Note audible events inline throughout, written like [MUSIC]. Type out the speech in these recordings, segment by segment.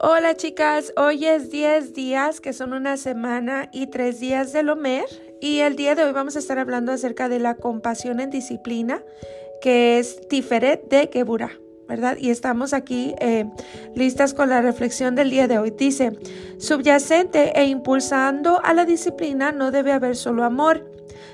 Hola chicas, hoy es 10 días, que son una semana y 3 días del Omer. Y el día de hoy vamos a estar hablando acerca de la compasión en disciplina, que es Tiferet de Geburah. ¿verdad? Y estamos aquí eh, listas con la reflexión del día de hoy. Dice, subyacente e impulsando a la disciplina no debe haber solo amor,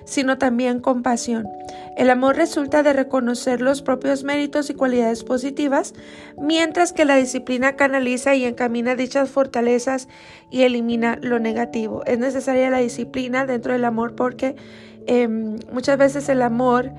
sino también compasión. El amor resulta de reconocer los propios méritos y cualidades positivas, mientras que la disciplina canaliza y encamina dichas fortalezas y elimina lo negativo. Es necesaria la disciplina dentro del amor porque em, muchas veces el amor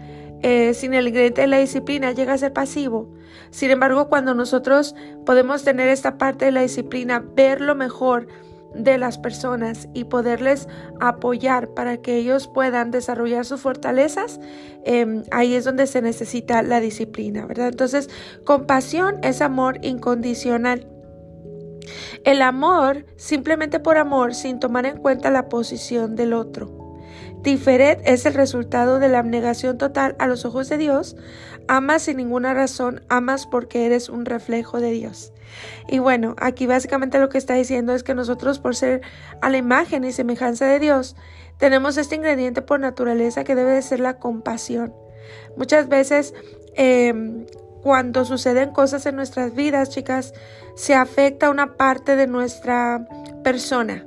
eh, sin el ingrediente de la disciplina llega a ser pasivo. Sin embargo, cuando nosotros podemos tener esta parte de la disciplina, ver lo mejor, de las personas y poderles apoyar para que ellos puedan desarrollar sus fortalezas, em, ahí es donde se necesita la disciplina, ¿verdad? Entonces, compasión es amor incondicional. El amor, simplemente por amor, sin tomar en cuenta la posición del otro. Tiferet es el resultado de la abnegación total a los ojos de Dios. Amas sin ninguna razón, amas porque eres un reflejo de Dios. Y bueno, aquí básicamente lo que está diciendo es que nosotros por ser a la imagen y semejanza de Dios, tenemos este ingrediente por naturaleza que debe de ser la compasión. Muchas veces em, cuando suceden cosas en nuestras vidas, chicas, se afecta una parte de nuestra persona.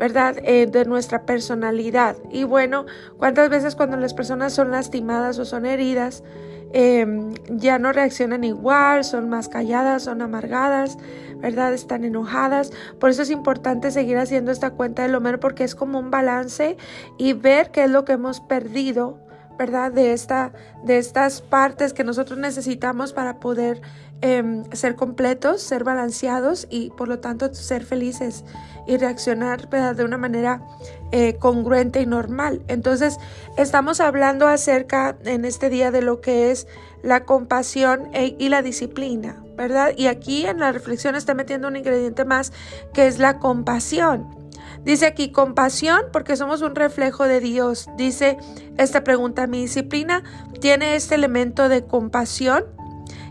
¿Verdad? Eh, de nuestra personalidad. Y bueno, ¿cuántas veces cuando las personas son lastimadas o son heridas, em, ya no reaccionan igual, son más calladas, son amargadas, ¿verdad? Están enojadas. Por eso es importante seguir haciendo esta cuenta del Homer porque es como un balance y ver qué es lo que hemos perdido, ¿verdad? De, esta, de estas partes que nosotros necesitamos para poder Em, ser completos, ser balanceados y por lo tanto ser felices y reaccionar de una manera eh, congruente y normal. Entonces, estamos hablando acerca en este día de lo que es la compasión e, y la disciplina, ¿verdad? Y aquí en la reflexión está metiendo un ingrediente más que es la compasión. Dice aquí compasión porque somos un reflejo de Dios. Dice esta pregunta, ¿mi disciplina tiene este elemento de compasión?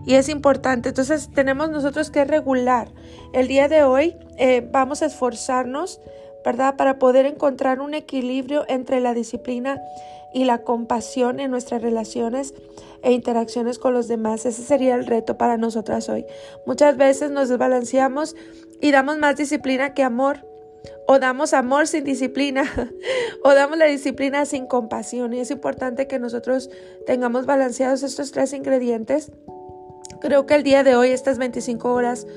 y es importante. Entonces tenemos nosotros que regular. El día de hoy eh, vamos a esforzarnos, ¿verdad? Para poder encontrar un equilibrio entre la disciplina y la compasión en nuestras relaciones e interacciones con los demás. Ese sería el reto para nosotras hoy. Muchas veces nos desbalanceamos y damos más disciplina que amor. O damos amor sin disciplina, [LAUGHS] o damos la disciplina sin compasión. Y es importante que nosotros tengamos balanceados estos tres ingredientes Creo que el día de hoy estas 25 horas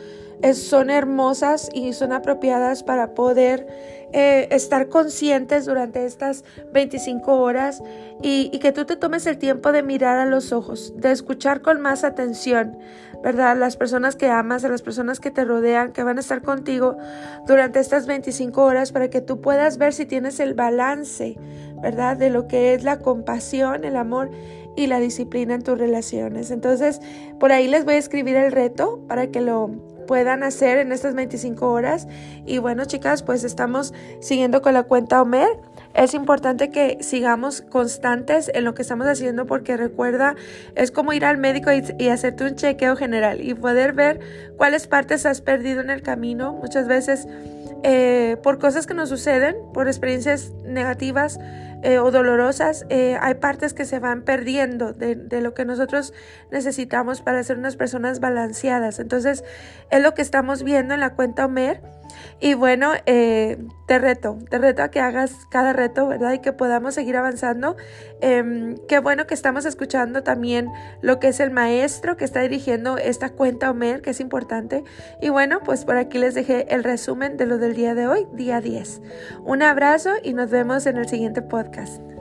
son hermosas y son apropiadas para poder eh, estar conscientes durante estas 25 horas y, que tú te tomes el tiempo de mirar a los ojos, de escuchar con más atención, ¿verdad? Las personas que amas, a las personas que te rodean, que van a estar contigo durante estas 25 horas para que tú puedas ver si tienes el balance, ¿verdad? De lo que es la compasión, el amor y la disciplina en tus relaciones. Entonces, por ahí les voy a escribir el reto para que lo puedan hacer en estas 25 horas. Y bueno, chicas, pues estamos siguiendo con la cuenta Omer. Es importante que sigamos constantes en lo que estamos haciendo porque recuerda, es como ir al médico y, y, hacerte un chequeo general y poder ver cuáles partes has perdido en el camino. Muchas veces eh, por cosas que nos suceden, por experiencias negativas eh, o dolorosas, eh, hay partes que se van perdiendo de, de, lo que nosotros necesitamos para ser unas personas balanceadas. Entonces, es lo que estamos viendo en la cuenta Omer. Y bueno, te reto, te reto a que hagas cada reto, ¿verdad? Y que podamos seguir avanzando. Em, qué bueno que estamos escuchando también lo que es el maestro que está dirigiendo esta cuenta Omer, que es importante. Y bueno, pues por aquí les dejé el resumen de lo del día de hoy, día 10. Un abrazo y nos vemos en el siguiente podcast.